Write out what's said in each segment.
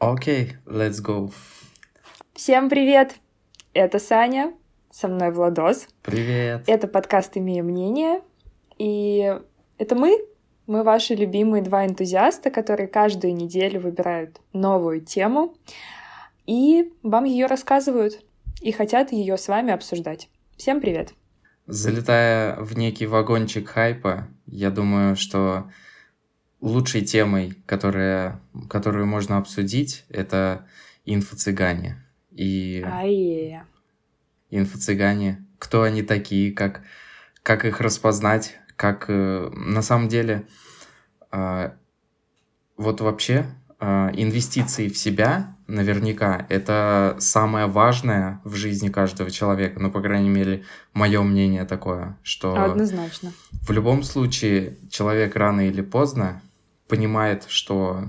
Окей, okay, let's go. Всем привет! Это Саня, со мной Владос. Привет! Это подкаст «Имея мнение». И это мы, мы ваши любимые два энтузиаста, которые каждую неделю выбирают новую тему и вам ее рассказывают и хотят ее с вами обсуждать. Всем привет! Залетая в некий вагончик хайпа, я думаю, что лучшей темой, которая, которую можно обсудить, это инфо-цыгане. И Ае. инфо-цыгане, кто они такие, как, как их распознать, как э, на самом деле э, вот вообще э, инвестиции в себя наверняка это самое важное в жизни каждого человека. Ну, по крайней мере, мое мнение такое, что Однозначно. в любом случае человек рано или поздно понимает, что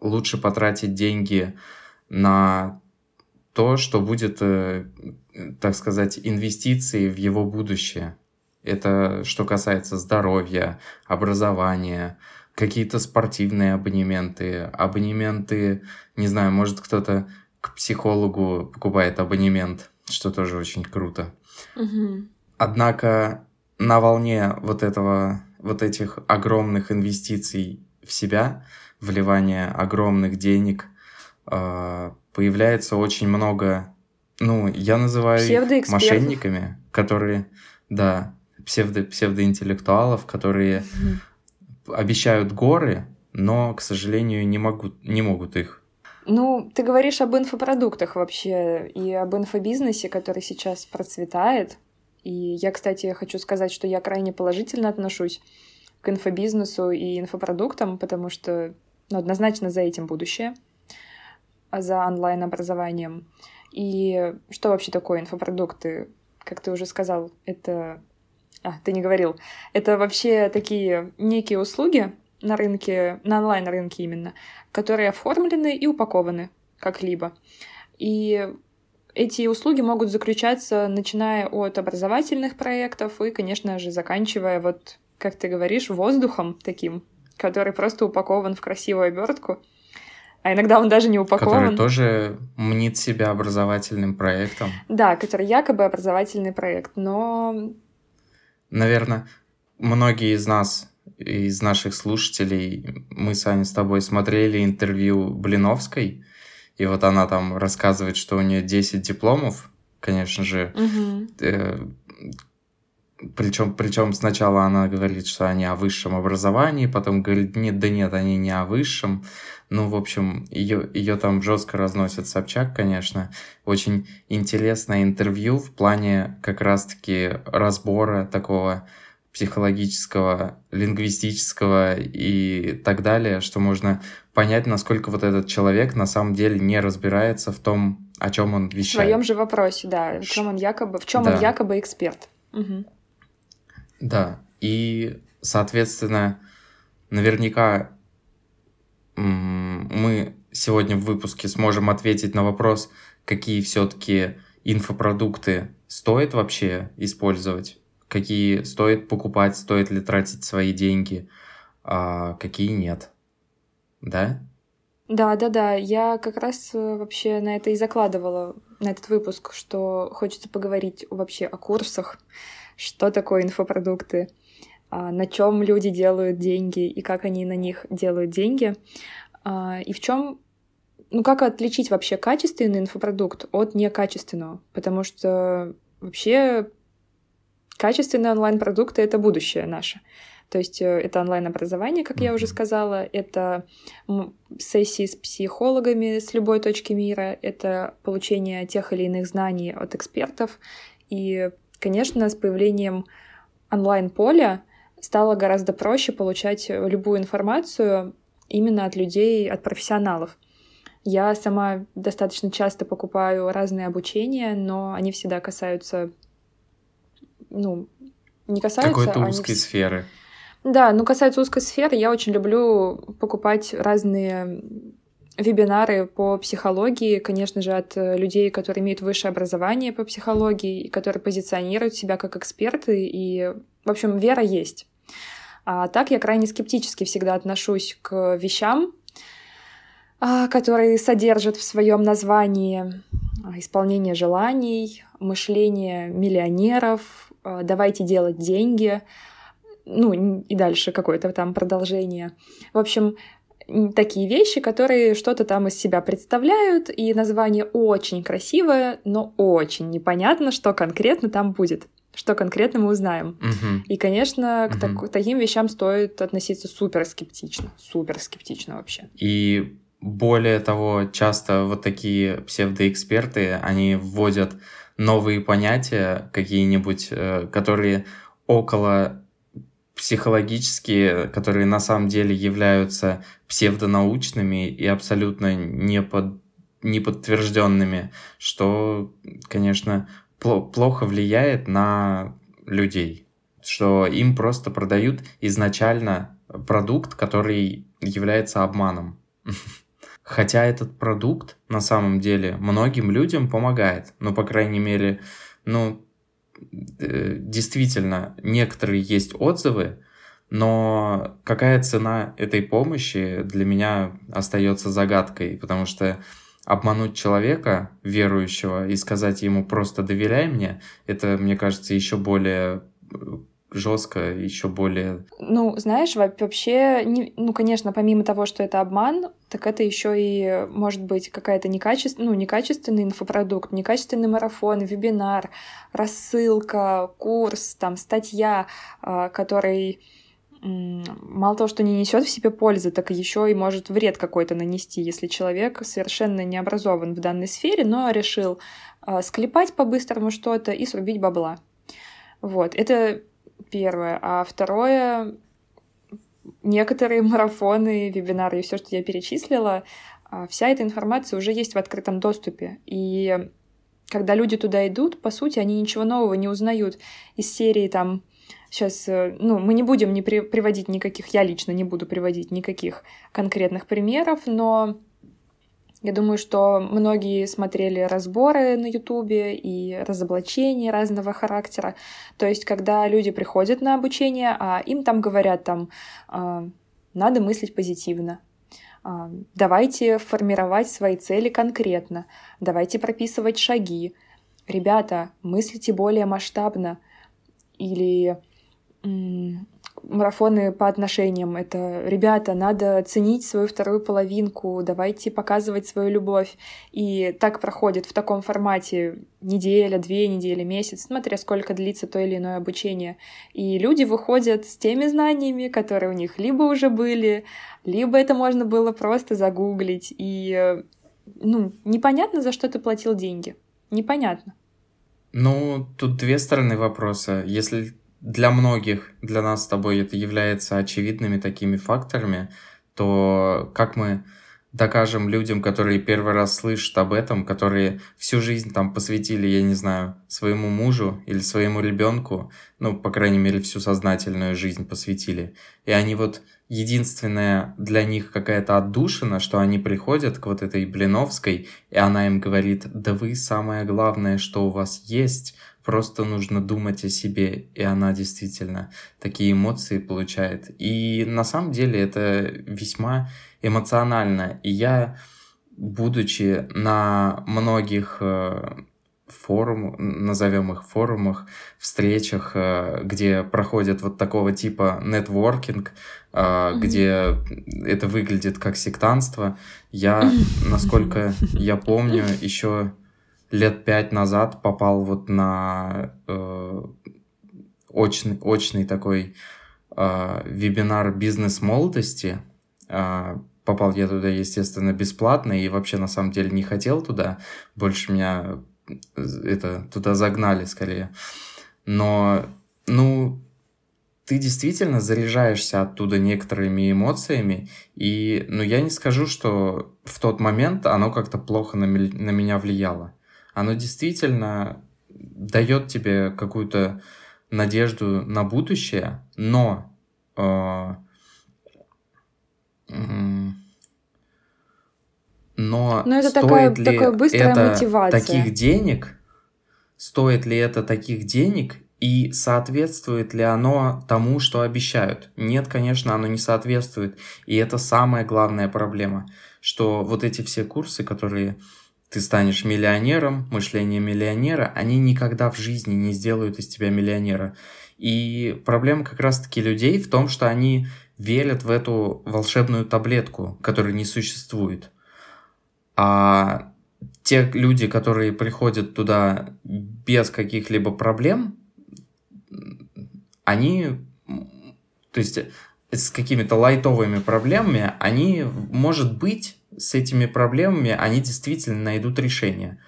лучше потратить деньги на то, что будет, э, так сказать, инвестицией в его будущее. Это что касается здоровья, образования, какие-то спортивные абонементы, абонементы, не знаю, может кто-то к психологу покупает абонемент, что тоже очень круто. Угу. Однако на волне вот этого, вот этих огромных инвестиций в себя, вливание огромных денег, а, появляется очень много, ну, я называю их мошенниками, которые, да, псевдо, псевдоинтеллектуалов, которые обещают горы, но, к сожалению, не могут, не могут их. Ну, ты говоришь об инфопродуктах вообще и об инфобизнесе, который сейчас процветает. И я, кстати, хочу сказать, что я крайне положительно отношусь к инфобизнесу и инфопродуктам, потому что ну, однозначно за этим будущее, а за онлайн-образованием. И что вообще такое инфопродукты? Как ты уже сказал, это... А, ты не говорил. Это вообще такие некие услуги на рынке, на онлайн-рынке именно, которые оформлены и упакованы как-либо. И эти услуги могут заключаться, начиная от образовательных проектов и, конечно же, заканчивая вот как ты говоришь, воздухом таким, который просто упакован в красивую обертку. А иногда он даже не упакован. Который тоже мнит себя образовательным проектом. Да, который якобы образовательный проект, но... Наверное, многие из нас, из наших слушателей, мы с Аней с тобой смотрели интервью Блиновской, и вот она там рассказывает, что у нее 10 дипломов, конечно же, угу. Причем, причем сначала она говорит, что они о высшем образовании, потом говорит, нет, да нет, они не о высшем. Ну, в общем, ее, ее там жестко разносит Собчак, конечно. Очень интересное интервью в плане как раз-таки разбора такого психологического, лингвистического и так далее, что можно понять, насколько вот этот человек на самом деле не разбирается в том, о чем он вещает. В своем же вопросе, да, в чем он якобы, в чем да. он якобы эксперт. Угу. Да, и, соответственно, наверняка мы сегодня в выпуске сможем ответить на вопрос, какие все-таки инфопродукты стоит вообще использовать, какие стоит покупать, стоит ли тратить свои деньги, а какие нет. Да? Да, да, да. Я как раз э, вообще на это и закладывала, на этот выпуск, что хочется поговорить вообще о курсах, что такое инфопродукты, а, на чем люди делают деньги и как они на них делают деньги, а, и в чем ну как отличить вообще качественный инфопродукт от некачественного? Потому что вообще качественные онлайн-продукты — это будущее наше. То есть э, это онлайн-образование, как я уже сказала, это сессии с психологами с любой точки мира, это получение тех или иных знаний от экспертов. И Конечно, с появлением онлайн-поля стало гораздо проще получать любую информацию именно от людей, от профессионалов. Я сама достаточно часто покупаю разные обучения, но они всегда касаются, ну, не касаются... Какой-то узкой они... сферы. Да, ну, касается узкой сферы, я очень люблю покупать разные вебинары по психологии, конечно же, от э, людей, которые имеют высшее образование по психологии, и которые позиционируют себя как эксперты, и, в общем, вера есть. А так я крайне скептически всегда отношусь к вещам, а, который содержит в своем названии а, исполнение желаний, мышление миллионеров, а, давайте делать деньги, ну и дальше какое-то там продолжение. В общем, такие вещи, которые что-то там из себя представляют, и название очень красивое, но очень непонятно, что конкретно там будет что конкретно мы узнаем. Угу. И, конечно, к, угу. так, таким вещам стоит относиться супер скептично. Супер скептично вообще. И более того, часто вот такие псевдоэксперты, они вводят новые понятия какие-нибудь, э, которые около психологические, которые на самом деле являются псевдонаучными и абсолютно не под неподтвержденными, что, конечно, плохо влияет на людей, что им просто продают изначально продукт, который является обманом. Хотя этот продукт на самом деле многим людям помогает. Ну, по крайней мере, ну, действительно, некоторые есть отзывы, но какая цена этой помощи для меня остается загадкой, потому что обмануть человека, верующего, и сказать ему просто доверяй мне, это, мне кажется, еще более э, жестко, еще более... Ну, знаешь, вообще, не, ну, конечно, помимо того, что это обман, так это еще и может быть какая-то некачественная, ну, некачественный инфопродукт, некачественный марафон, вебинар, рассылка, курс, там, статья, а, который мало того, что не несет в себе пользы, так еще и может вред какой-то нанести, если человек совершенно не образован в данной сфере, но решил э, склепать по-быстрому что-то и срубить бабла. Вот, это первое. А второе, некоторые марафоны, вебинары и все, что я перечислила, э, вся эта информация уже есть в открытом доступе. И когда люди туда идут, по сути, они ничего нового не узнают из серии там Сейчас, э, ну, мы не будем не при, приводить никаких, я лично не буду приводить никаких конкретных примеров, но я думаю, что многие смотрели разборы на Ютубе и разоблачения разного характера. То есть, когда люди приходят на обучение, а им там говорят там, «А, надо мыслить позитивно, «А, давайте формировать свои цели конкретно, давайте прописывать шаги. Ребята, мыслите более масштабно. Или марафоны по отношениям. Это, ребята, надо ценить свою вторую половинку, давайте показывать свою любовь. И так проходит в таком формате неделя, две недели, месяц, смотря сколько длится то или иное обучение. И люди выходят с теми знаниями, которые у них либо уже были, либо это можно было просто загуглить. И, ну, непонятно, за что ты платил деньги. Непонятно. Ну, тут две стороны вопроса. Если для многих, для нас с тобой это является очевидными такими факторами, то как мы докажем людям, которые первый раз слышат об этом, которые всю жизнь там посвятили, я не знаю, своему мужу или своему ребенку, ну, по крайней мере, всю сознательную жизнь посвятили. И они вот единственная для них какая-то отдушина, что они приходят к вот этой Блиновской, и она им говорит, да вы самое главное, что у вас есть, просто нужно думать о себе, и она действительно такие эмоции получает. И на самом деле это весьма эмоционально. И я, будучи на многих э, форум, назовем их форумах, встречах, э, где проходят вот такого типа нетворкинг, mm-hmm. где это выглядит как сектанство. Я, насколько я помню, еще лет пять назад попал вот на э, очный, очный такой э, вебинар бизнес молодости. Э, попал я туда, естественно, бесплатно и вообще на самом деле не хотел туда. Больше меня э, это туда загнали скорее. Но, ну, ты действительно заряжаешься оттуда некоторыми эмоциями, и, ну, я не скажу, что в тот момент оно как-то плохо на, на меня влияло оно действительно дает тебе какую-то надежду на будущее, но э, но, но это стоит такая, ли такая быстрая это мотивация. таких денег? Стоит ли это таких денег? И соответствует ли оно тому, что обещают? Нет, конечно, оно не соответствует. И это самая главная проблема, что вот эти все курсы, которые ты станешь миллионером, мышление миллионера, они никогда в жизни не сделают из тебя миллионера. И проблема как раз-таки людей в том, что они верят в эту волшебную таблетку, которая не существует. А те люди, которые приходят туда без каких-либо проблем, они, то есть с какими-то лайтовыми проблемами, они, может быть, с этими проблемами, они действительно найдут решение.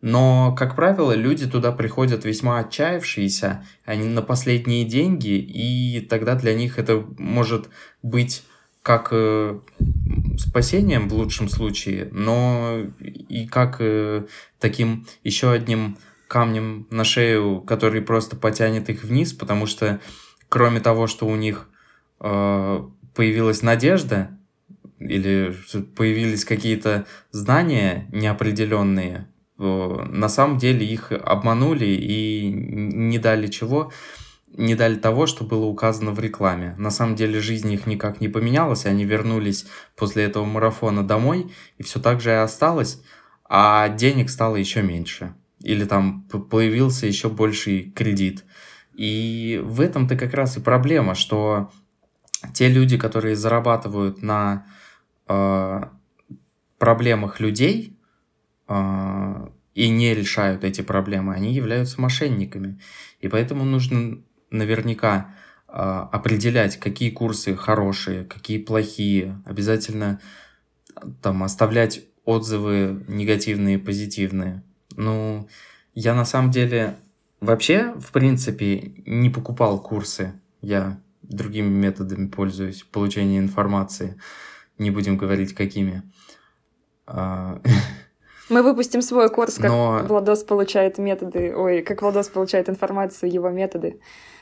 Но, как правило, люди туда приходят весьма отчаявшиеся, они на последние деньги, и тогда для них это может быть как э, спасением в лучшем случае, но и как э, таким еще одним камнем на шею, который просто потянет их вниз, потому что кроме того, что у них э, появилась надежда или появились какие-то знания неопределенные, на самом деле их обманули и не дали чего, не дали того, что было указано в рекламе. На самом деле жизнь их никак не поменялась, они вернулись после этого марафона домой, и все так же и осталось, а денег стало еще меньше. Или там появился еще больший кредит. И в этом-то как раз и проблема, что те люди, которые зарабатывают на проблемах людей э, и не решают эти проблемы, они являются мошенниками. И поэтому нужно наверняка э, определять, какие курсы хорошие, какие плохие. Обязательно там оставлять отзывы негативные, позитивные. Ну, я на самом деле вообще, в принципе, не покупал курсы. Я другими методами пользуюсь получения информации. Не будем говорить, какими. А, Мы выпустим свой курс, как Но... Владос получает методы, ой, как Владос получает информацию, его методы.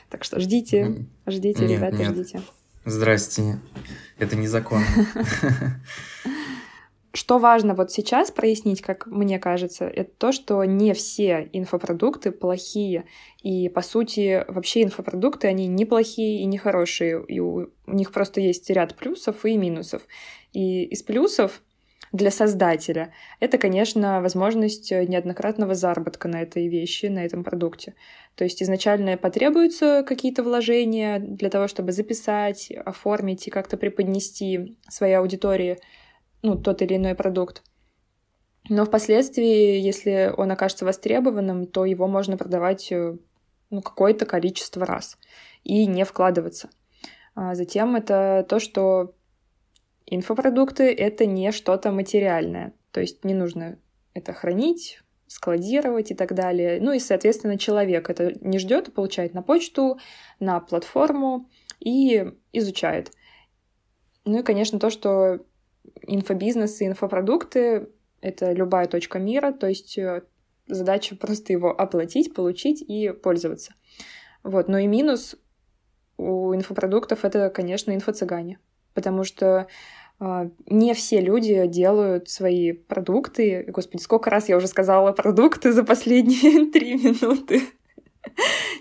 Так что ждите, ждите, нет, ребята, нет. ждите. Здрасте. Это незаконно. Что важно вот сейчас прояснить, как мне кажется, это то, что не все инфопродукты плохие. И, по сути, вообще инфопродукты, они не плохие и не хорошие. И у них просто есть ряд плюсов и минусов. И из плюсов для создателя это, конечно, возможность неоднократного заработка на этой вещи, на этом продукте. То есть изначально потребуются какие-то вложения для того, чтобы записать, оформить и как-то преподнести своей аудитории — ну, тот или иной продукт. Но впоследствии, если он окажется востребованным, то его можно продавать э, ну, какое-то количество раз и не вкладываться. А затем это то, что инфопродукты — это не что-то материальное. То есть не нужно это хранить, складировать и так далее. Ну и, соответственно, человек это не ждет, получает на почту, на платформу и изучает. Ну и, конечно, то, что инфобизнес и инфопродукты — это любая точка мира, то есть э, задача просто его оплатить, получить и пользоваться. Вот. Но и минус у инфопродуктов — это, конечно, инфо-цыгане, потому что э, не все люди делают свои продукты. Господи, сколько раз я уже сказала продукты за последние три минуты.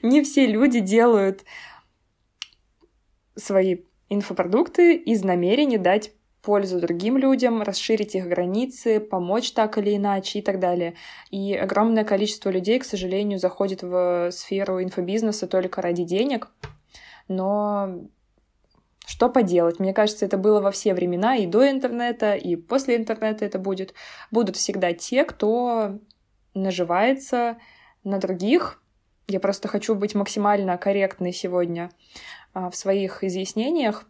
Не все люди делают свои инфопродукты из намерения дать пользу другим людям, расширить их границы, помочь так или иначе и так далее. И огромное количество людей, к сожалению, заходит в сферу инфобизнеса только ради денег. Но что поделать? Мне кажется, это было во все времена, и до интернета, и после интернета это будет. Будут всегда те, кто наживается на других. Я просто хочу быть максимально корректной сегодня а, в своих изъяснениях,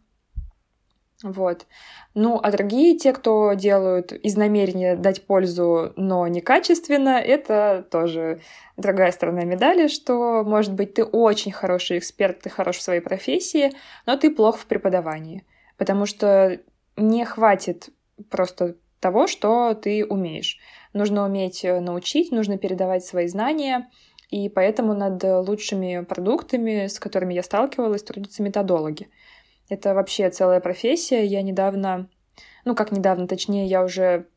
вот. Ну, а другие, те, кто делают из намерения дать пользу, но некачественно, это тоже другая сторона медали, что, может быть, ты очень хороший эксперт, ты хорош в своей профессии, но ты плох в преподавании, потому что не хватит просто того, что ты умеешь. Нужно уметь э, научить, нужно передавать свои знания, и поэтому над лучшими продуктами, с которыми я сталкивалась, трудятся методологи. Это вообще целая профессия. Я недавно, ну как недавно, точнее, я уже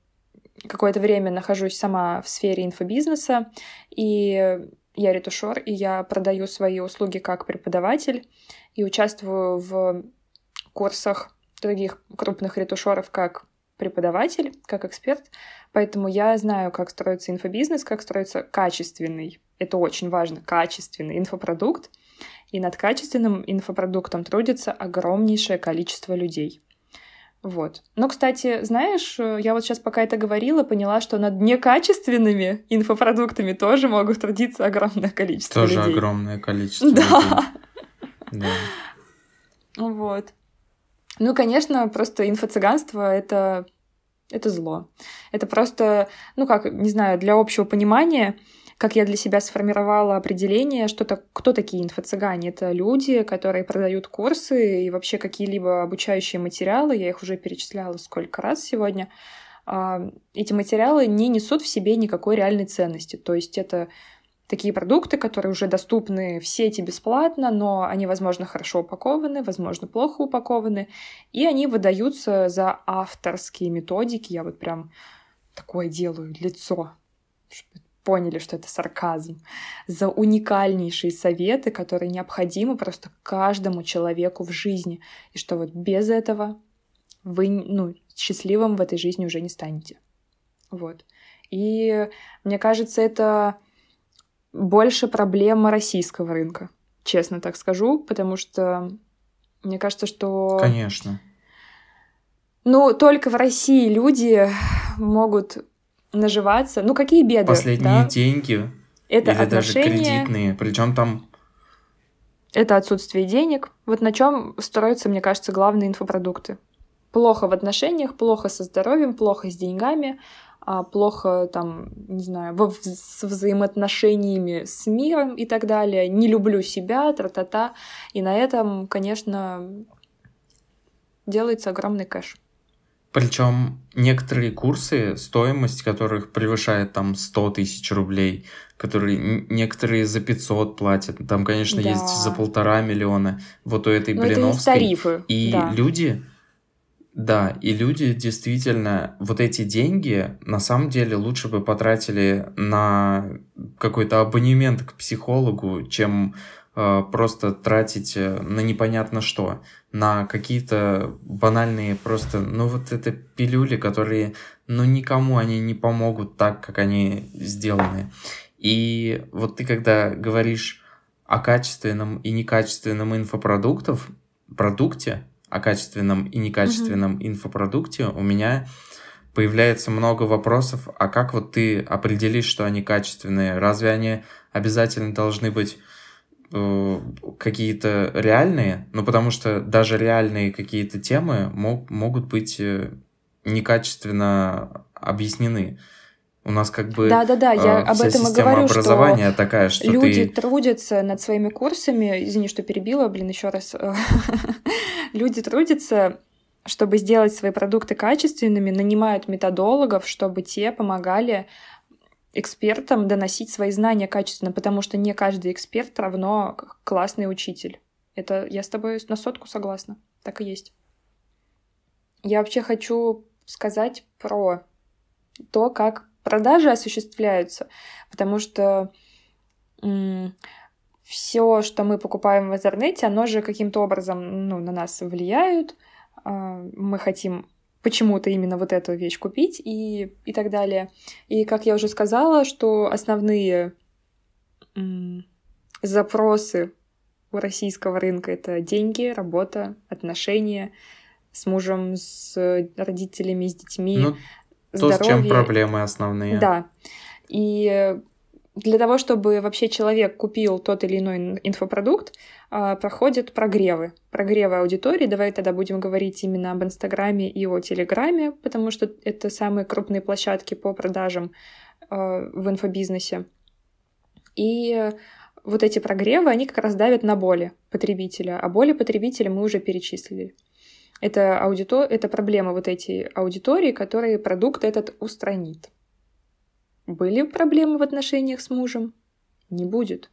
какое-то время нахожусь сама в сфере инфобизнеса, и я ретушер, и я продаю свои услуги как преподаватель и участвую в курсах других крупных ретушеров как преподаватель, как эксперт, поэтому я знаю, как строится инфобизнес, как строится качественный, это очень важно, качественный инфопродукт, и над качественным инфопродуктом трудится огромнейшее количество людей. Вот. Но, кстати, знаешь, я вот сейчас пока это говорила, поняла, что над некачественными инфопродуктами тоже могут трудиться огромное количество тоже людей. Тоже огромное количество да. людей. Да. Вот. Ну, конечно, просто инфо-цыганство — это, это зло. Это просто, ну как, не знаю, для общего понимания, как я для себя сформировала определение, что то, кто такие инфо-цыгане. Это люди, которые продают курсы и вообще какие-либо обучающие материалы, я их уже перечисляла сколько раз сегодня, а, эти материалы не несут в себе никакой реальной ценности. То есть это такие продукты, которые уже доступны в сети бесплатно, но они, возможно, хорошо упакованы, возможно, плохо упакованы, и они выдаются за авторские методики. Я вот прям такое делаю лицо, поняли, что это сарказм, за уникальнейшие советы, которые необходимы просто каждому человеку в жизни, и что вот без этого вы ну, счастливым в этой жизни уже не станете. Вот. И мне кажется, это больше проблема российского рынка, честно так скажу, потому что мне кажется, что... Конечно. Ну, только в России люди могут наживаться. Ну, какие беды? Последние да? деньги. Это или отношения. даже кредитные. Причем там это отсутствие денег. Вот на чем строятся, мне кажется, главные инфопродукты. Плохо в отношениях, плохо со здоровьем, плохо с деньгами, а плохо там, не знаю, во, с взаимоотношениями с миром и так далее. Не люблю себя, тра-та-та. И на этом, конечно, делается огромный кэш. Причем некоторые курсы, стоимость которых превышает там 100 тысяч рублей, которые некоторые за 500 платят, там, конечно, да. есть за полтора миллиона, вот у этой Но Блиновской. Это тарифы. И да. люди, да, и люди действительно вот эти деньги на самом деле лучше бы потратили на какой-то абонемент к психологу, чем э, просто тратить э, на непонятно что на какие-то банальные просто, ну вот это пилюли, которые, ну никому они не помогут так, как они сделаны. И вот ты когда говоришь о качественном и некачественном инфопродуктов, продукте, о качественном и некачественном mm-hmm. инфопродукте, у меня появляется много вопросов, а как вот ты определишь, что они качественные? Разве они обязательно должны быть какие-то реальные, ну потому что даже реальные какие-то темы мог, могут быть э, некачественно объяснены. У нас как бы да, да, да, я э, об этом и говорю, образования что такая, что люди ты... трудятся над своими курсами. Извини, что перебила, блин, еще раз. люди трудятся чтобы сделать свои продукты качественными, нанимают методологов, чтобы те помогали экспертам доносить свои знания качественно, потому что не каждый эксперт равно классный учитель. Это я с тобой на сотку согласна. Так и есть. Я вообще хочу сказать про то, как продажи осуществляются, потому что все, что мы покупаем в интернете, оно же каким-то образом ну, на нас влияет. А, мы хотим почему-то именно вот эту вещь купить и, и так далее. И, как я уже сказала, что основные запросы у российского рынка — это деньги, работа, отношения с мужем, с родителями, с детьми, ну, здоровье. То, с чем проблемы основные. Да. И для того, чтобы вообще человек купил тот или иной инфопродукт, а, проходят прогревы. Прогревы аудитории. Давай тогда будем говорить именно об Инстаграме и о Телеграме, потому что это самые крупные площадки по продажам а, в инфобизнесе. И вот эти прогревы, они как раз давят на боли потребителя, а боли потребителя мы уже перечислили. Это, аудито... это проблема вот этой аудитории, которые продукт этот устранит. Были проблемы в отношениях с мужем? Не будет.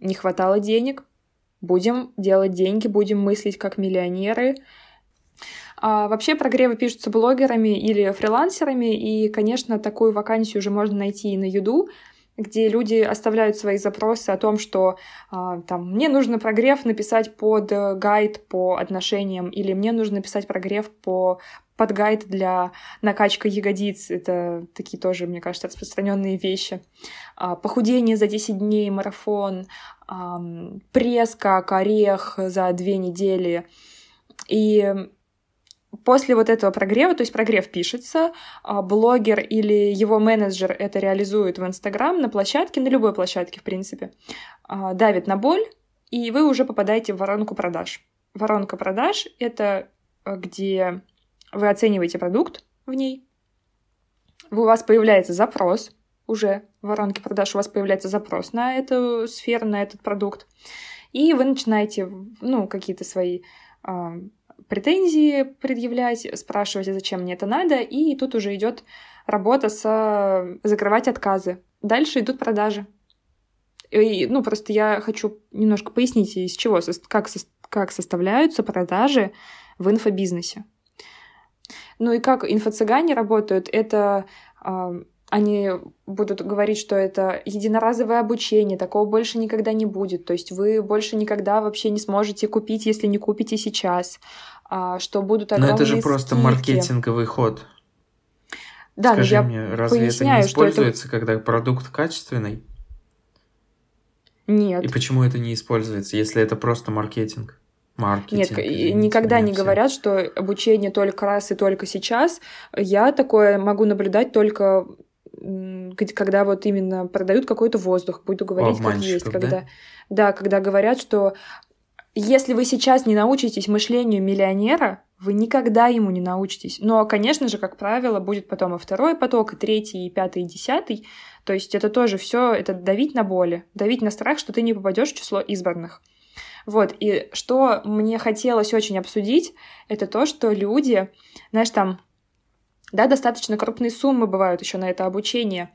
Не хватало денег? Будем делать деньги, будем мыслить как миллионеры. А вообще прогревы пишутся блогерами или фрилансерами, и, конечно, такую вакансию уже можно найти и на Юду, где люди оставляют свои запросы о том, что а, там мне нужно прогрев написать под гайд по отношениям, или мне нужно написать прогрев по подгайд для накачки ягодиц. Это такие тоже, мне кажется, распространенные вещи. А, похудение за 10 дней, марафон, пресс как орех за две недели. И после вот этого прогрева, то есть прогрев пишется, а, блогер или его менеджер это реализует в Инстаграм на площадке, на любой площадке, в принципе, а, давит на боль, и вы уже попадаете в воронку продаж. Воронка продаж — это а, где вы оцениваете продукт в ней, у вас появляется запрос, уже в воронке продаж у вас появляется запрос на эту сферу, на этот продукт, и вы начинаете, ну, какие-то свои претензии предъявлять, спрашивать, а зачем мне это надо, и тут уже идет работа с закрывать отказы. Дальше идут продажи. И, ну, просто я хочу немножко пояснить, из чего, как, как составляются продажи в инфобизнесе. Ну и как инфо-цыгане работают, это они будут говорить, что это единоразовое обучение, такого больше никогда не будет. То есть вы больше никогда вообще не сможете купить, если не купите сейчас. А, что будут огромные Но это же просто скидки. маркетинговый ход. Да, Скажи но я мне, разве это не используется, это... когда продукт качественный? Нет. И почему это не используется, если это просто маркетинг? Маркетинг. Нет, никогда не все. говорят, что обучение только раз и только сейчас. Я такое могу наблюдать только когда вот именно продают какой-то воздух, буду говорить как есть, когда да? да, когда говорят, что если вы сейчас не научитесь мышлению миллионера, вы никогда ему не научитесь. Но, конечно же, как правило, будет потом и второй поток, и третий, и пятый, и десятый. То есть это тоже все, это давить на боли, давить на страх, что ты не попадешь в число избранных. Вот, и что мне хотелось очень обсудить, это то, что люди, знаешь, там да, достаточно крупные суммы бывают еще на это обучение.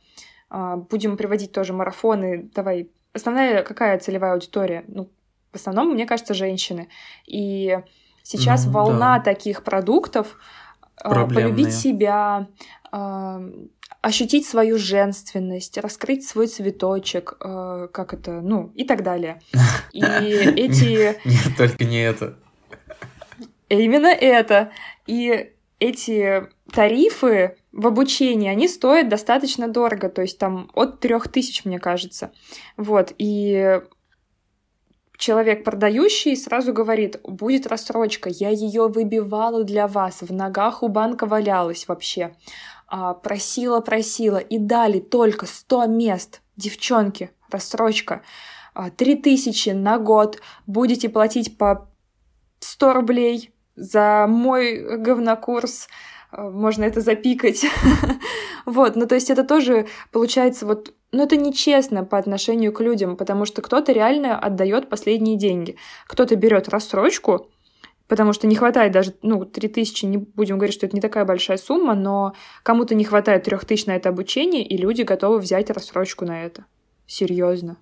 А, будем приводить тоже марафоны. Давай. Основная какая целевая аудитория? Ну, в основном, мне кажется, женщины. И сейчас ну, волна да. таких продуктов а, Проблемные. полюбить себя, а, ощутить свою женственность, раскрыть свой цветочек, как это, ну, и так далее. И эти... Нет, только не это. Именно это. И эти тарифы в обучении, они стоят достаточно дорого, то есть там от трех тысяч, мне кажется. Вот, и человек продающий сразу говорит, будет рассрочка, я ее выбивала для вас, в ногах у банка валялась вообще, просила, просила, и дали только 100 мест, девчонки, рассрочка, а, тысячи на год, будете платить по 100 рублей за мой говнокурс, Э, можно это запикать. вот, ну то есть это тоже получается вот но это нечестно по отношению к людям, потому что кто-то реально отдает последние деньги. Кто-то берет рассрочку, потому что не хватает даже, ну, 3000, не будем говорить, что это не такая большая сумма, но кому-то не хватает 3000 на это обучение, и люди готовы взять рассрочку на это. Серьезно.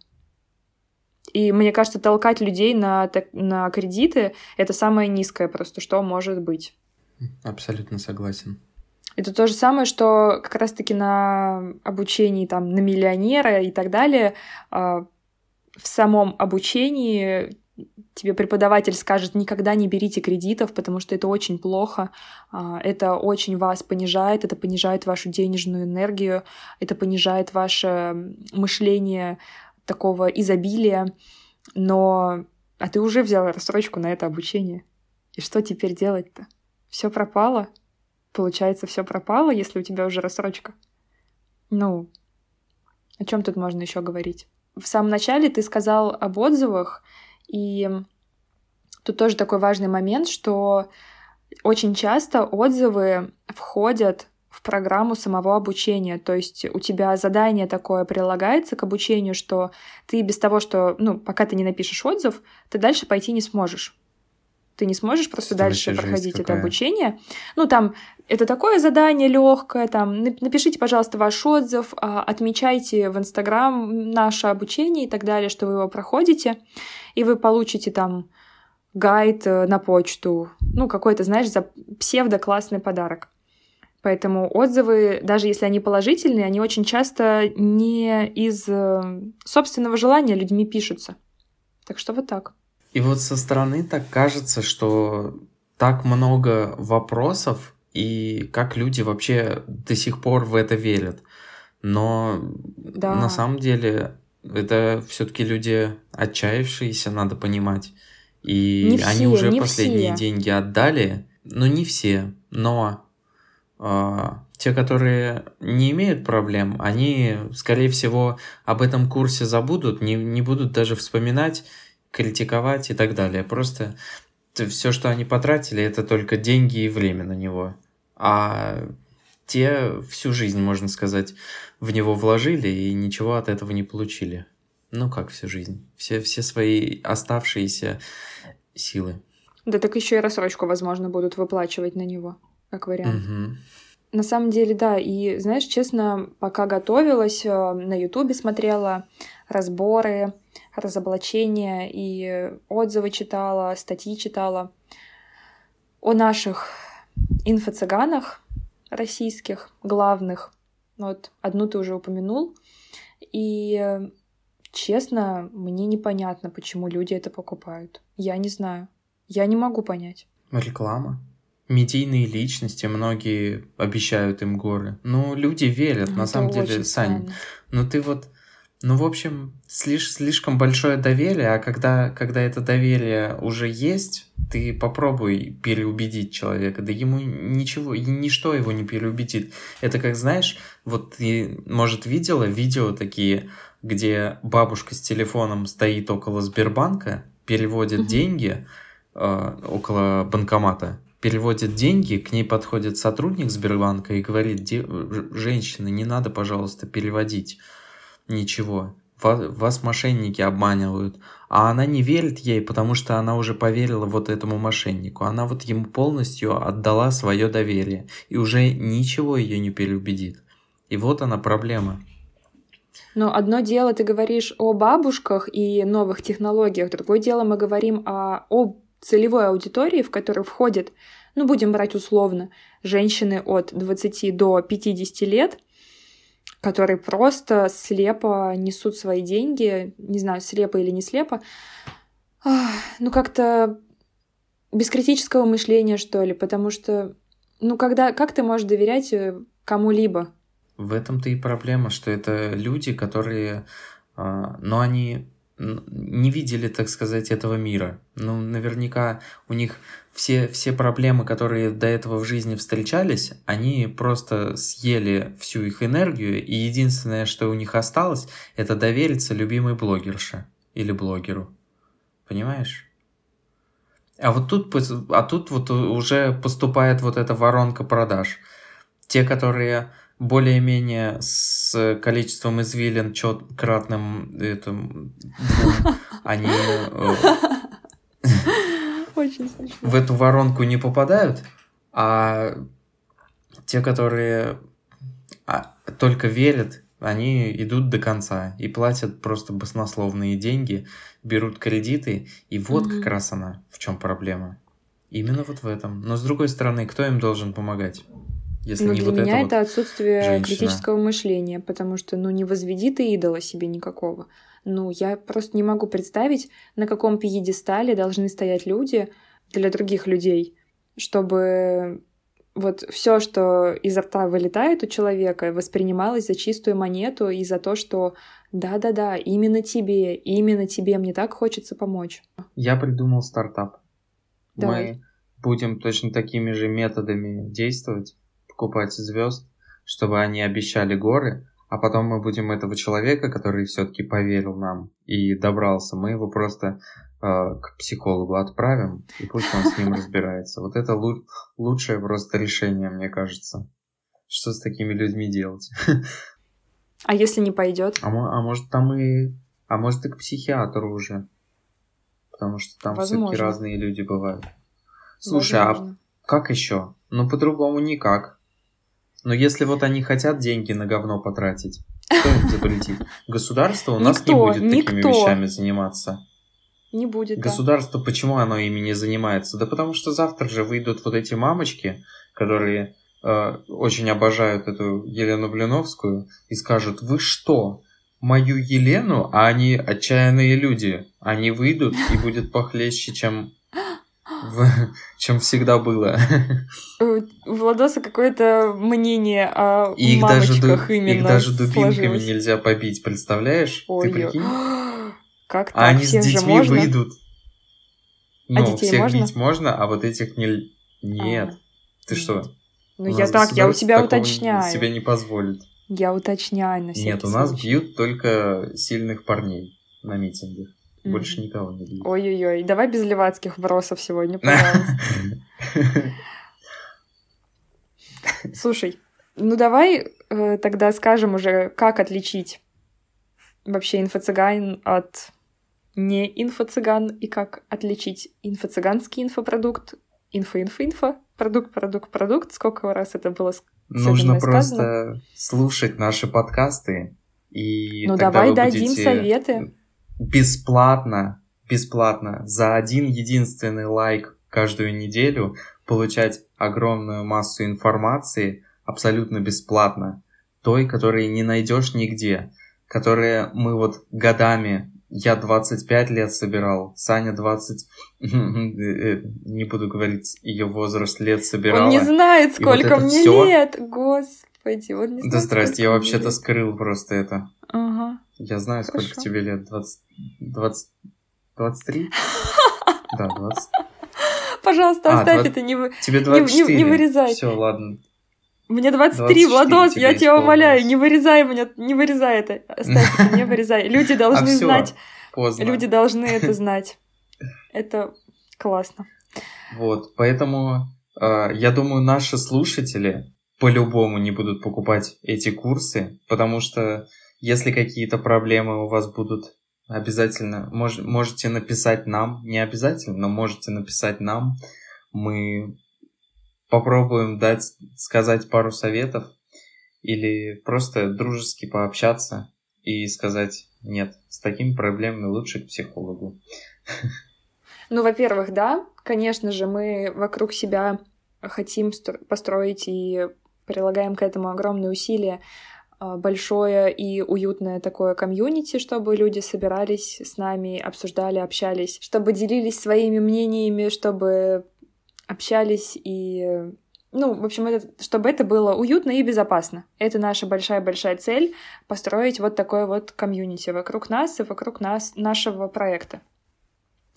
И мне кажется, толкать людей на, на кредиты — это самое низкое просто, что может быть. Абсолютно согласен. Это то же самое, что как раз-таки на обучении там, на миллионера и так далее, а, в самом обучении тебе преподаватель скажет, никогда не берите кредитов, потому что это очень плохо, а, это очень вас понижает, это понижает вашу денежную энергию, это понижает ваше мышление такого изобилия, но а ты уже взял рассрочку на это обучение. И что теперь делать-то? все пропало. Получается, все пропало, если у тебя уже рассрочка. Ну, о чем тут можно еще говорить? В самом начале ты сказал об отзывах, и тут тоже такой важный момент, что очень часто отзывы входят в программу самого обучения. То есть у тебя задание такое прилагается к обучению, что ты без того, что, ну, пока ты не напишешь отзыв, ты дальше пойти не сможешь ты не сможешь просто это дальше проходить это обучение. Ну, там, это такое задание легкое, там, напишите, пожалуйста, ваш отзыв, а, отмечайте в Инстаграм наше обучение и так далее, что вы его проходите, и вы получите там гайд э, на почту, ну, какой-то, знаешь, за псевдо-классный подарок. Поэтому отзывы, даже если они положительные, они очень часто не из э, собственного желания людьми пишутся. Так что вот так. И вот со стороны так кажется, что так много вопросов и как люди вообще до сих пор в это верят. Но да. на самом деле это все-таки люди отчаявшиеся, надо понимать. И не они все, уже последние все. деньги отдали. Ну, не все, но э, те, которые не имеют проблем, они, скорее всего, об этом курсе забудут, не, не будут даже вспоминать, критиковать и так далее. Просто все, что они потратили, это только деньги и время на него. А те всю жизнь, можно сказать, в него вложили и ничего от этого не получили. Ну как всю жизнь? Все, все свои оставшиеся силы. Да так еще и рассрочку, возможно, будут выплачивать на него, как вариант. Угу. На самом деле, да. И, знаешь, честно, пока готовилась, э, на Ютубе смотрела разборы, разоблачения и отзывы читала, статьи читала о наших инфо-цыганах российских, главных. Вот одну ты уже упомянул. И, честно, мне непонятно, почему люди это покупают. Я не знаю. Я не могу понять. Реклама медийные личности, многие обещают им горы. Ну, люди верят, ну, на самом деле, Сань. Ну, ты вот, ну, в общем, слиш, слишком большое доверие, а когда, когда это доверие уже есть, ты попробуй переубедить человека, да ему ничего, ничто его не переубедит. Это как, знаешь, вот ты, может, видела видео такие, где бабушка с телефоном стоит около Сбербанка, переводит угу. деньги э, около банкомата, переводит деньги, к ней подходит сотрудник Сбербанка и говорит, женщина, не надо, пожалуйста, переводить ничего. Вас, вас мошенники обманывают. А она не верит ей, потому что она уже поверила вот этому мошеннику. Она вот ему полностью отдала свое доверие. И уже ничего ее не переубедит. И вот она проблема. Но одно дело ты говоришь о бабушках и новых технологиях, другое дело мы говорим о, о целевой аудитории, в которую входят, ну, будем брать условно, женщины от 20 до 50 лет, которые просто слепо несут свои деньги, не знаю, слепо или не слепо, ну, как-то без критического мышления, что ли, потому что, ну, когда, как ты можешь доверять э, кому-либо? В этом-то и проблема, что это люди, которые, а, ну, они не видели, так сказать, этого мира. Ну, наверняка у них все, все проблемы, которые до этого в жизни встречались, они просто съели всю их энергию, и единственное, что у них осталось, это довериться любимой блогерше или блогеру. Понимаешь? А вот тут, а тут вот уже поступает вот эта воронка продаж. Те, которые более-менее с количеством извилин чет кратным этим двум, они Очень в эту воронку не попадают, а те, которые а, только верят, они идут до конца и платят просто баснословные деньги, берут кредиты, и вот mm-hmm. как раз она, в чем проблема. Именно вот в этом. Но с другой стороны, кто им должен помогать? Если Но не для вот меня это, вот отсутствие женщина. критического мышления, потому что, ну, не возведи ты идола себе никакого. Ну, я просто не могу представить, на каком пьедестале должны стоять люди для других людей, чтобы вот все, что изо рта вылетает у человека, воспринималось за чистую монету и за то, что да-да-да, именно тебе, именно тебе мне так хочется помочь. Я придумал стартап. Давай. Мы будем точно такими же методами действовать покупать звезд, чтобы они обещали горы, а потом мы будем этого человека, который все-таки поверил нам и добрался, мы его просто э, к психологу отправим, и пусть он с ним разбирается. Вот это лу- лучшее просто решение, мне кажется. Что с такими людьми делать? А если не пойдет? А, а может там и... А может и к психиатру уже. Потому что там все-таки разные люди бывают. Слушай, а Возможно. а как еще? Ну, по-другому никак. Но если вот они хотят деньги на говно потратить, кто им запретит? Государство у нас никто, не будет никто. такими вещами заниматься. Не будет. Государство, да. почему оно ими не занимается? Да потому что завтра же выйдут вот эти мамочки, которые э, очень обожают эту Елену Блиновскую, и скажут: Вы что? Мою Елену, а они отчаянные люди. Они выйдут и будет похлеще, чем чем всегда было. У Владоса какое-то мнение о и их мамочках даже, именно Их даже дубинками сложилось. нельзя побить, представляешь? Ой, Ты прикинь? Как так? А они Всех с детьми можно? выйдут. А ну, а детей всех можно? бить можно, а вот этих не... Нет. А, Ты нет. что? Ну я так, я у тебя уточняю. Себе не позволит. Я уточняю на Нет, у нас случай. бьют только сильных парней на митингах. Больше mm-hmm. никого не бьют. Ой-ой-ой, давай без левацких вбросов сегодня, пожалуйста. Слушай, ну давай э, тогда скажем уже, как отличить вообще инфо-цыган от не инфо-цыган и как отличить инфо-цыганский инфопродукт, инфо-инфо-инфо, продукт-продукт-продукт, сколько раз это было Нужно просто слушать наши подкасты и Ну давай дадим советы бесплатно, бесплатно за один единственный лайк каждую неделю получать огромную массу информации абсолютно бесплатно, той, которой не найдешь нигде, которые мы вот годами, я 25 лет собирал, Саня 20, не буду говорить ее возраст лет собирала. Он не знает, сколько вот мне всё... лет, господи, он не знает. Да здрасте, я вообще-то скрыл просто это. Ага. Я знаю, сколько Хорошо. тебе лет, 20, 20, 23? Да, 20. Пожалуйста, а, оставь 20... это, не, тебе 24. Не, не, не вырезай. Все, ладно. Мне 23, Владос, я тебя умоляю, не вырезай меня, не вырезай это. Оставь это, не вырезай. Люди должны а знать. Поздно. Люди должны это знать. Это классно. Вот, поэтому э, я думаю, наши слушатели по-любому не будут покупать эти курсы, потому что если какие-то проблемы у вас будут, обязательно мож, можете написать нам, не обязательно, но можете написать нам. Мы попробуем дать, сказать пару советов или просто дружески пообщаться и сказать, нет, с такими проблемами лучше к психологу. Ну, во-первых, да, конечно же, мы вокруг себя хотим построить и прилагаем к этому огромные усилия а, большое и уютное такое комьюнити, чтобы люди собирались с нами, обсуждали, общались, чтобы делились своими мнениями, чтобы общались и ну, в общем, это, чтобы это было уютно и безопасно. Это наша большая-большая цель — построить вот такое вот комьюнити вокруг нас и вокруг нас, нашего проекта.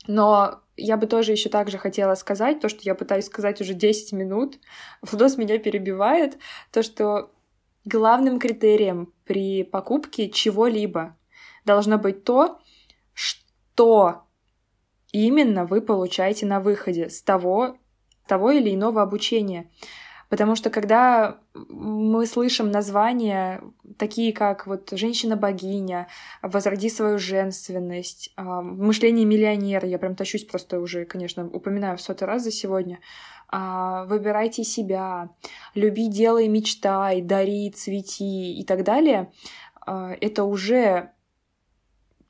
Но я бы тоже еще также хотела сказать, то, что я пытаюсь сказать уже 10 минут, Владос меня перебивает, то, что главным критерием при покупке чего-либо должно быть то, что именно вы получаете на выходе с того, того или иного обучения. Потому что когда мы слышим названия, такие как вот «Женщина-богиня», «Возроди свою женственность», а, «Мышление миллионера», я прям тащусь просто уже, конечно, упоминаю в сотый раз за сегодня, а, «Выбирайте себя», «Люби, делай, мечтай», «Дари, цвети» и так далее, а, это уже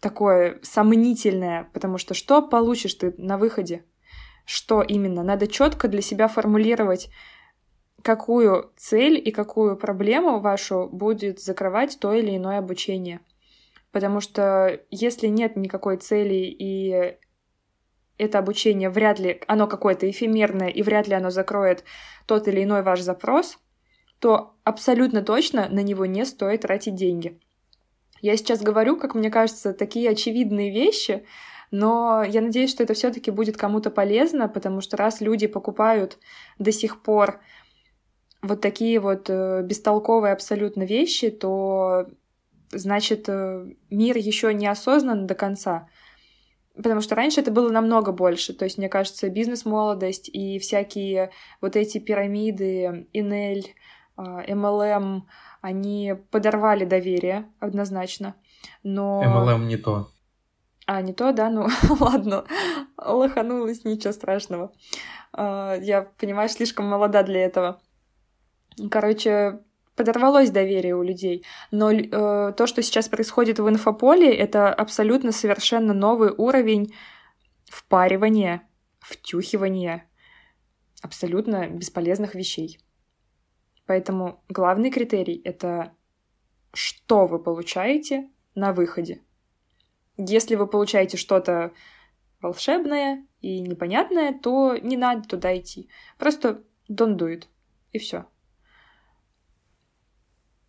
такое сомнительное, потому что что получишь ты на выходе? Что именно? Надо четко для себя формулировать, какую цель и какую проблему вашу будет закрывать то или иное обучение. Потому что если нет никакой цели и это обучение вряд ли, оно какое-то эфемерное и вряд ли оно закроет тот или иной ваш запрос, то абсолютно точно на него не стоит тратить деньги. Я сейчас говорю, как мне кажется, такие очевидные вещи, но я надеюсь, что это все-таки будет кому-то полезно, потому что раз люди покупают до сих пор вот такие вот э, бестолковые абсолютно вещи, то значит э, мир еще не осознан до конца. Потому что раньше это было намного больше. То есть, мне кажется, бизнес-молодость и всякие вот эти пирамиды, Инель, MLM, они подорвали доверие однозначно. Но... MLM не то. А, не то, да? Ну, ладно, лоханулась, ничего страшного. А, я, понимаешь, слишком молода для этого. Короче, подорвалось доверие у людей. Но э, то, что сейчас происходит в инфополе, это абсолютно совершенно новый уровень впаривания, втюхивания абсолютно бесполезных вещей. Поэтому главный критерий — это что вы получаете на выходе. Если вы получаете что-то волшебное и непонятное, то не надо туда идти. Просто don't do it. И все.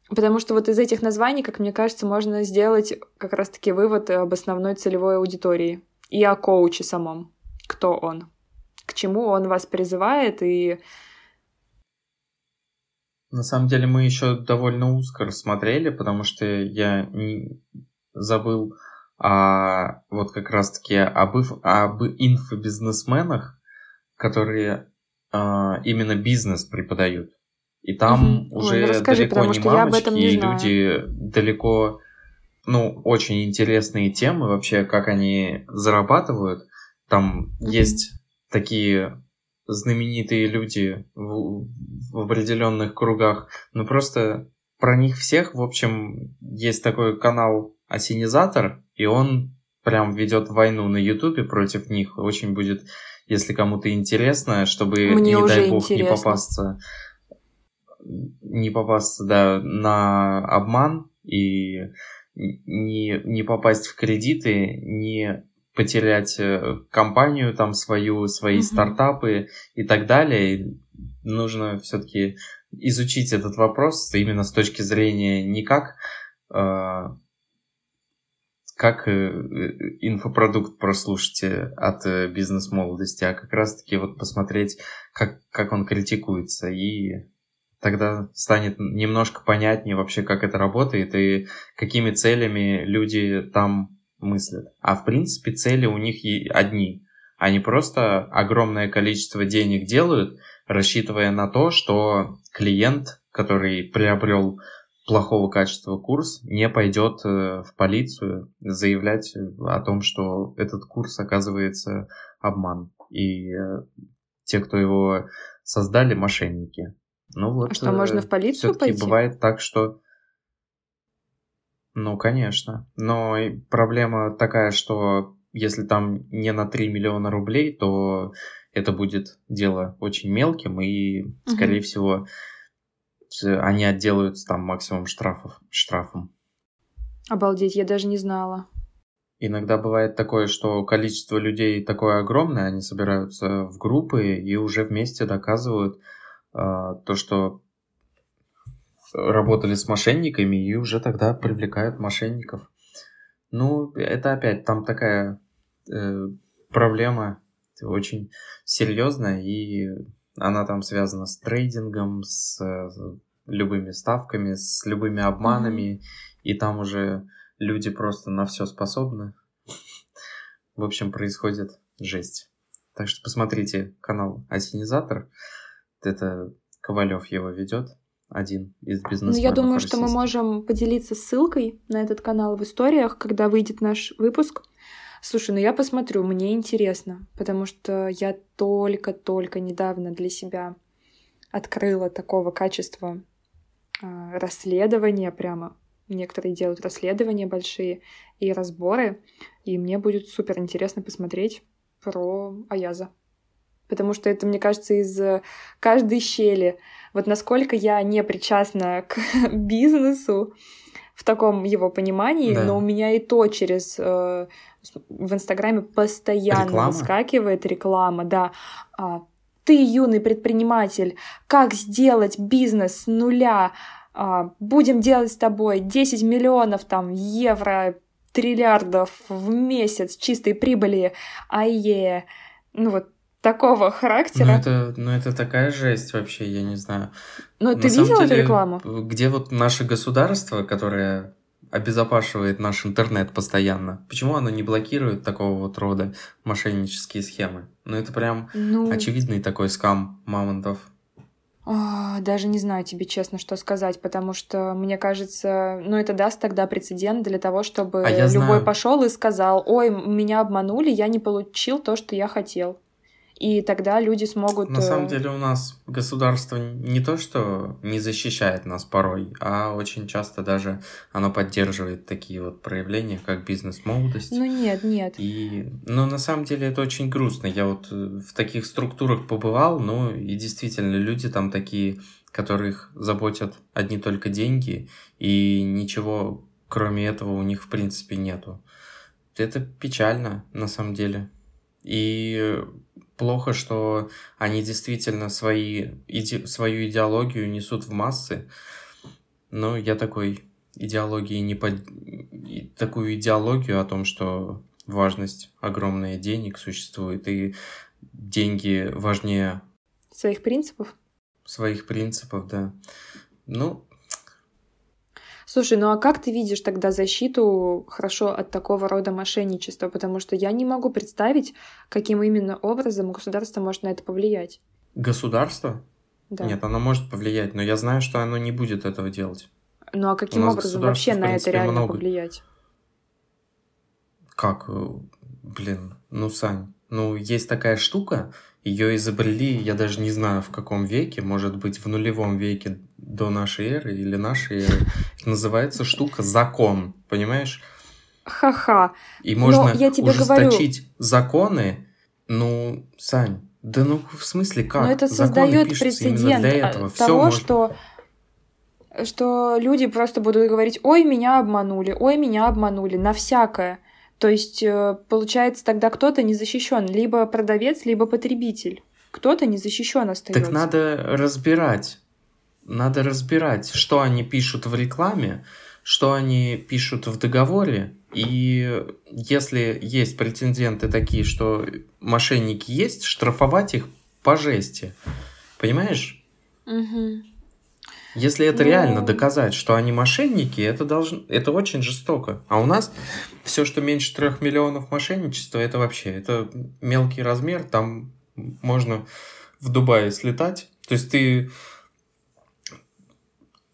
Потому что вот из этих названий, как мне кажется, можно сделать как раз-таки вывод об основной целевой аудитории и о коуче самом. Кто он? К чему он вас призывает и... На самом деле мы еще довольно узко рассмотрели, потому что я не забыл а, вот как раз-таки об, об инфобизнесменах, которые а, именно бизнес преподают. И там угу. уже Ой, ну расскажи, далеко не мамочки, не и люди далеко, ну, очень интересные темы вообще, как они зарабатывают. Там угу. есть такие знаменитые люди в, в определенных кругах, но просто про них всех, в общем, есть такой канал Осенизатор, и он прям ведет войну на Ютубе против них. Очень будет, если кому-то интересно, чтобы, Мне не дай бог, интересно. не попасться не попасться да, на обман и не, не попасть в кредиты, не потерять э, компанию там свою, свои mm-hmm. стартапы и так далее. И нужно все-таки изучить этот вопрос именно с точки зрения не как э, как э, инфопродукт прослушать от бизнес-молодости, а как раз-таки вот посмотреть, как, как он критикуется и тогда станет немножко понятнее вообще, как это работает и какими целями люди там мыслят. А в принципе цели у них одни. Они просто огромное количество денег делают, рассчитывая на то, что клиент, который приобрел плохого качества курс, не пойдет э, в полицию заявлять о том, что этот курс оказывается обман. И э, те, кто его создали, мошенники. Ну вот. А что, можно в полицию пойти? бывает так, что... Ну, конечно. Но проблема такая, что если там не на 3 миллиона рублей, то это будет дело очень мелким, и, угу. скорее всего, они отделаются там максимум штрафов, штрафом. Обалдеть, я даже не знала. Иногда бывает такое, что количество людей такое огромное, они собираются в группы и уже вместе доказывают, то, что работали с мошенниками и уже тогда привлекают мошенников. Ну, это опять там такая э, проблема очень серьезная, и она там связана с трейдингом, с э, любыми ставками, с любыми обманами, mm-hmm. и там уже люди просто на все способны. В общем, происходит жесть. Так что посмотрите канал Осенизатор это Ковалев его ведет, один из бизнесменов. Ну, я думаю, российских. что мы можем поделиться ссылкой на этот канал в историях, когда выйдет наш выпуск. Слушай, ну я посмотрю, мне интересно, потому что я только-только недавно для себя открыла такого качества э, расследования прямо. Некоторые делают расследования большие и разборы, и мне будет супер интересно посмотреть про Аяза потому что это, мне кажется, из э, каждой щели. Вот насколько я не причастна к бизнесу в таком его понимании, да. но у меня и то через э, в Инстаграме постоянно реклама? выскакивает реклама, да. А, ты юный предприниматель, как сделать бизнес с нуля? А, будем делать с тобой 10 миллионов там евро, триллиардов в месяц чистой прибыли, ае. Ну вот такого характера. Ну это, ну это такая жесть вообще, я не знаю. Ну ты видел эту рекламу? Где вот наше государство, которое обезопашивает наш интернет постоянно, почему оно не блокирует такого вот рода мошеннические схемы? Ну это прям ну... очевидный такой скам мамонтов. О, даже не знаю тебе честно, что сказать, потому что мне кажется, ну это даст тогда прецедент для того, чтобы а любой пошел и сказал, ой, меня обманули, я не получил то, что я хотел и тогда люди смогут... На самом э, деле у нас государство не то, что не защищает нас порой, а очень часто даже оно поддерживает такие вот проявления, как бизнес-молодость. Ну нет, нет. И, но на самом деле это очень грустно. Я вот э, в таких структурах побывал, ну и действительно люди там такие, которых заботят одни только деньги, и ничего кроме этого у них в принципе нету. Это печально на самом деле. И плохо, что они действительно свои, иде, свою идеологию несут в массы. Но я такой идеологии не под... такую идеологию о том, что важность огромная денег существует, и деньги важнее... Своих принципов? Своих принципов, да. Ну... Слушай, ну а как ты видишь тогда защиту хорошо от такого рода мошенничества? Потому что я не могу представить, каким именно образом государство может на это повлиять. Государство? Да. Нет, оно может повлиять, но я знаю, что оно не будет этого делать. Ну а каким образом вообще на это реально много... повлиять? Как? Блин, ну, Сань, ну, есть такая штука, ее изобрели, я даже не знаю в каком веке, может быть, в нулевом веке до нашей эры или нашей эры. Называется штука закон, понимаешь? Ха-ха. И можно я тебе ужесточить говорю... законы, ну, Сань, да ну в смысле как? Но это создает прецедент для этого. того, можно... что что люди просто будут говорить, ой, меня обманули, ой, меня обманули, на всякое. То есть, э, получается, тогда кто-то не защищен, либо продавец, либо потребитель. Кто-то не защищен остается. Так надо разбирать. Надо разбирать, что они пишут в рекламе, что они пишут в договоре. И если есть претенденты такие, что мошенники есть, штрафовать их по жести. Понимаешь? Угу. Если это ну... реально доказать, что они мошенники, это, должно, это очень жестоко. А у нас все, что меньше трех миллионов мошенничества, это вообще, это мелкий размер, там можно в Дубае слетать. То есть ты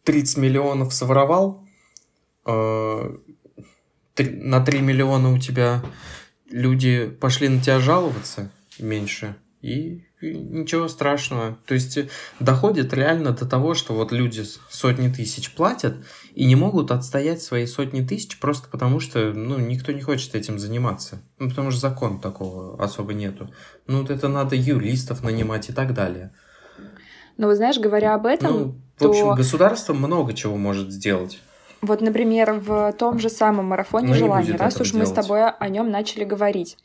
30 миллионов своровал, э, на 3 миллиона у тебя люди пошли на тебя жаловаться меньше, и ничего страшного. То есть э, доходит реально до того, что вот люди сотни тысяч платят и не могут отстоять свои сотни тысяч просто потому, что ну, никто не хочет этим заниматься. Ну, потому что закон такого особо нету. Ну, вот это надо юристов нанимать и так далее. Но вы знаешь, говоря об этом, ну, в общем, государство много чего может сделать. Вот, например, в том же самом марафоне желаний, раз уж делать. мы с тобой о нем начали говорить.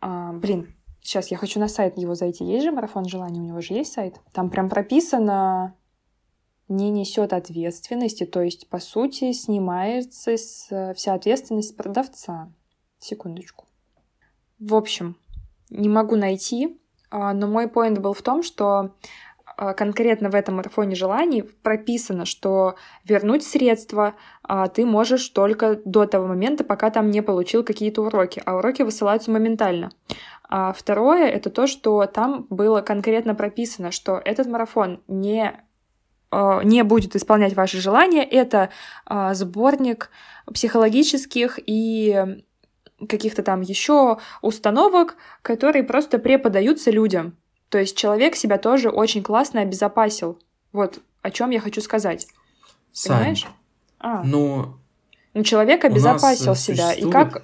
А, блин, Сейчас я хочу на сайт его зайти. Есть же марафон желаний, у него же есть сайт. Там прям прописано не несет ответственности, то есть, по сути, снимается с, вся ответственность продавца. Секундочку. В общем, не могу найти, а, но мой поинт был в том, что а, конкретно в этом марафоне желаний прописано, что вернуть средства а, ты можешь только до того момента, пока там не получил какие-то уроки, а уроки высылаются моментально. А второе — это то, что там было конкретно прописано, что этот марафон не а, не будет исполнять ваши желания. Это сборник психологических и каких-то там еще установок, которые просто преподаются людям. То есть человек себя тоже очень классно обезопасил. Вот о чем я хочу сказать. Сань, Понимаешь? А. Ну, ну, человек обезопасил себя. Существует... И как...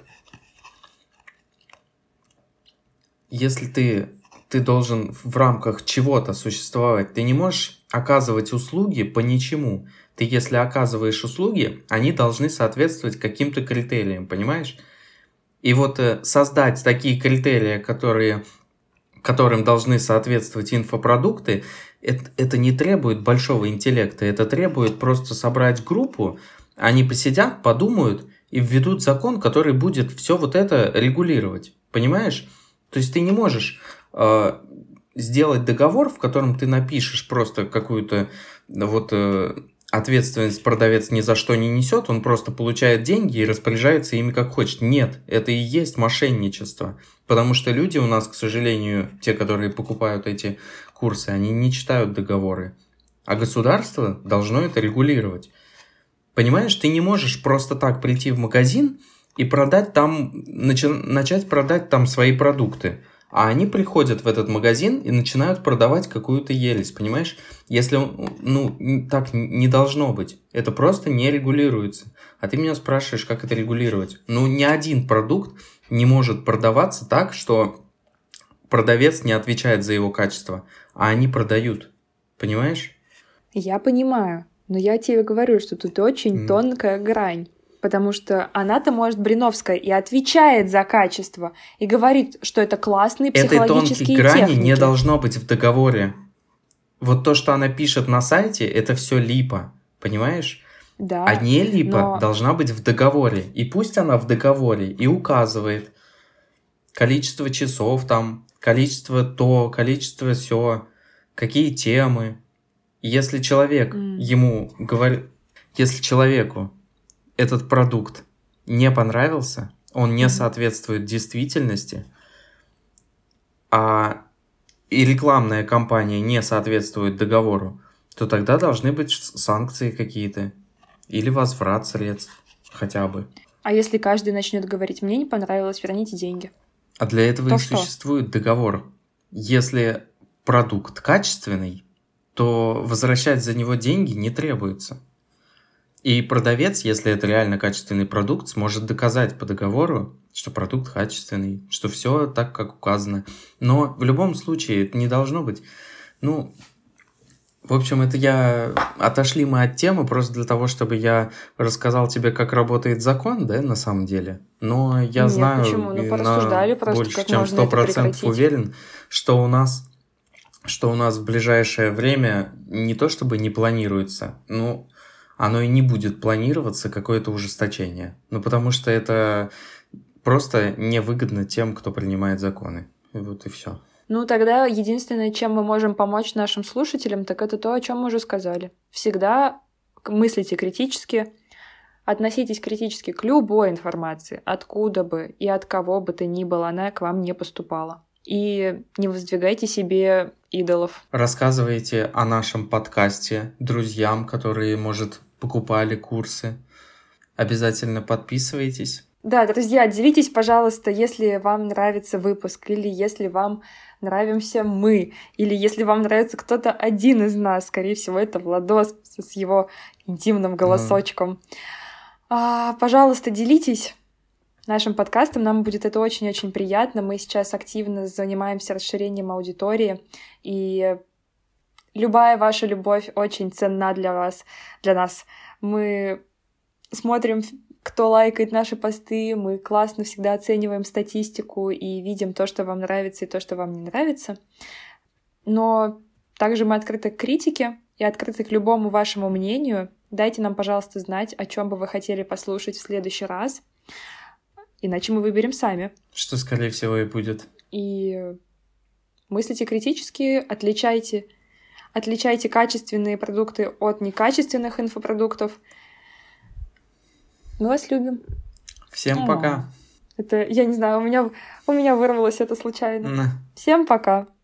Если ты, ты должен в рамках чего-то существовать, ты не можешь оказывать услуги по ничему. Ты, если оказываешь услуги, они должны соответствовать каким-то критериям, понимаешь? И вот э, создать такие критерии, которые которым должны соответствовать инфопродукты, это, это не требует большого интеллекта, это требует просто собрать группу, они посидят, подумают и введут закон, который будет все вот это регулировать. Понимаешь? То есть ты не можешь э, сделать договор, в котором ты напишешь просто какую-то вот э, ответственность продавец ни за что не несет, он просто получает деньги и распоряжается ими как хочет. Нет, это и есть мошенничество. Потому что люди у нас, к сожалению, те, которые покупают эти курсы, они не читают договоры. А государство должно это регулировать. Понимаешь, ты не можешь просто так прийти в магазин и продать там, начать продать там свои продукты. А они приходят в этот магазин и начинают продавать какую-то ересь, понимаешь? Если, ну, так не должно быть. Это просто не регулируется. А ты меня спрашиваешь, как это регулировать. Ну, ни один продукт не может продаваться так, что продавец не отвечает за его качество, а они продают. Понимаешь? Я понимаю, но я тебе говорю, что тут очень mm. тонкая грань. Потому что она-то, может, Бриновская и отвечает за качество, и говорит, что это классные психологические Этой тонкой грани не должно быть в договоре. Вот то, что она пишет на сайте, это все липа, понимаешь? Да. А не липа но... должна быть в договоре. И пусть она в договоре и указывает количество часов там, количество то, количество все, какие темы. Если человек mm. ему говорит, если человеку этот продукт не понравился, он не соответствует действительности, а и рекламная кампания не соответствует договору, то тогда должны быть санкции какие-то или возврат средств хотя бы. А если каждый начнет говорить, мне не понравилось, верните деньги? А для этого то и что? существует договор. Если продукт качественный, то возвращать за него деньги не требуется. И продавец, если это реально качественный продукт, сможет доказать по договору, что продукт качественный, что все так, как указано. Но в любом случае это не должно быть. Ну, в общем, это я... Отошли мы от темы просто для того, чтобы я рассказал тебе, как работает закон, да, на самом деле. Но я Нет, знаю, почему? Ну, порассуждали просто, больше чем сто процентов уверен, что у нас что у нас в ближайшее время не то чтобы не планируется, ну, оно и не будет планироваться какое-то ужесточение. Ну, потому что это просто невыгодно тем, кто принимает законы. И вот и все. Ну, тогда единственное, чем мы можем помочь нашим слушателям, так это то, о чем мы уже сказали. Всегда мыслите критически, относитесь критически к любой информации, откуда бы и от кого бы то ни было она к вам не поступала. И не воздвигайте себе идолов. Рассказывайте о нашем подкасте друзьям, которые, может, покупали курсы. Обязательно подписывайтесь. Да, друзья, делитесь, пожалуйста, если вам нравится выпуск, или если вам нравимся мы, или если вам нравится кто-то один из нас, скорее всего, это Владос с его интимным голосочком. Mm. А, пожалуйста, делитесь нашим подкастом. Нам будет это очень-очень приятно. Мы сейчас активно занимаемся расширением аудитории, и любая ваша любовь очень ценна для вас, для нас. Мы смотрим, кто лайкает наши посты, мы классно всегда оцениваем статистику и видим то, что вам нравится и то, что вам не нравится. Но также мы открыты к критике и открыты к любому вашему мнению. Дайте нам, пожалуйста, знать, о чем бы вы хотели послушать в следующий раз. Иначе мы выберем сами. Что, скорее всего, и будет. И мыслите критически, отличайте Отличайте качественные продукты от некачественных инфопродуктов. Мы вас любим. Всем пока. Это, я не знаю, у меня, у меня вырвалось это случайно. На. Всем пока.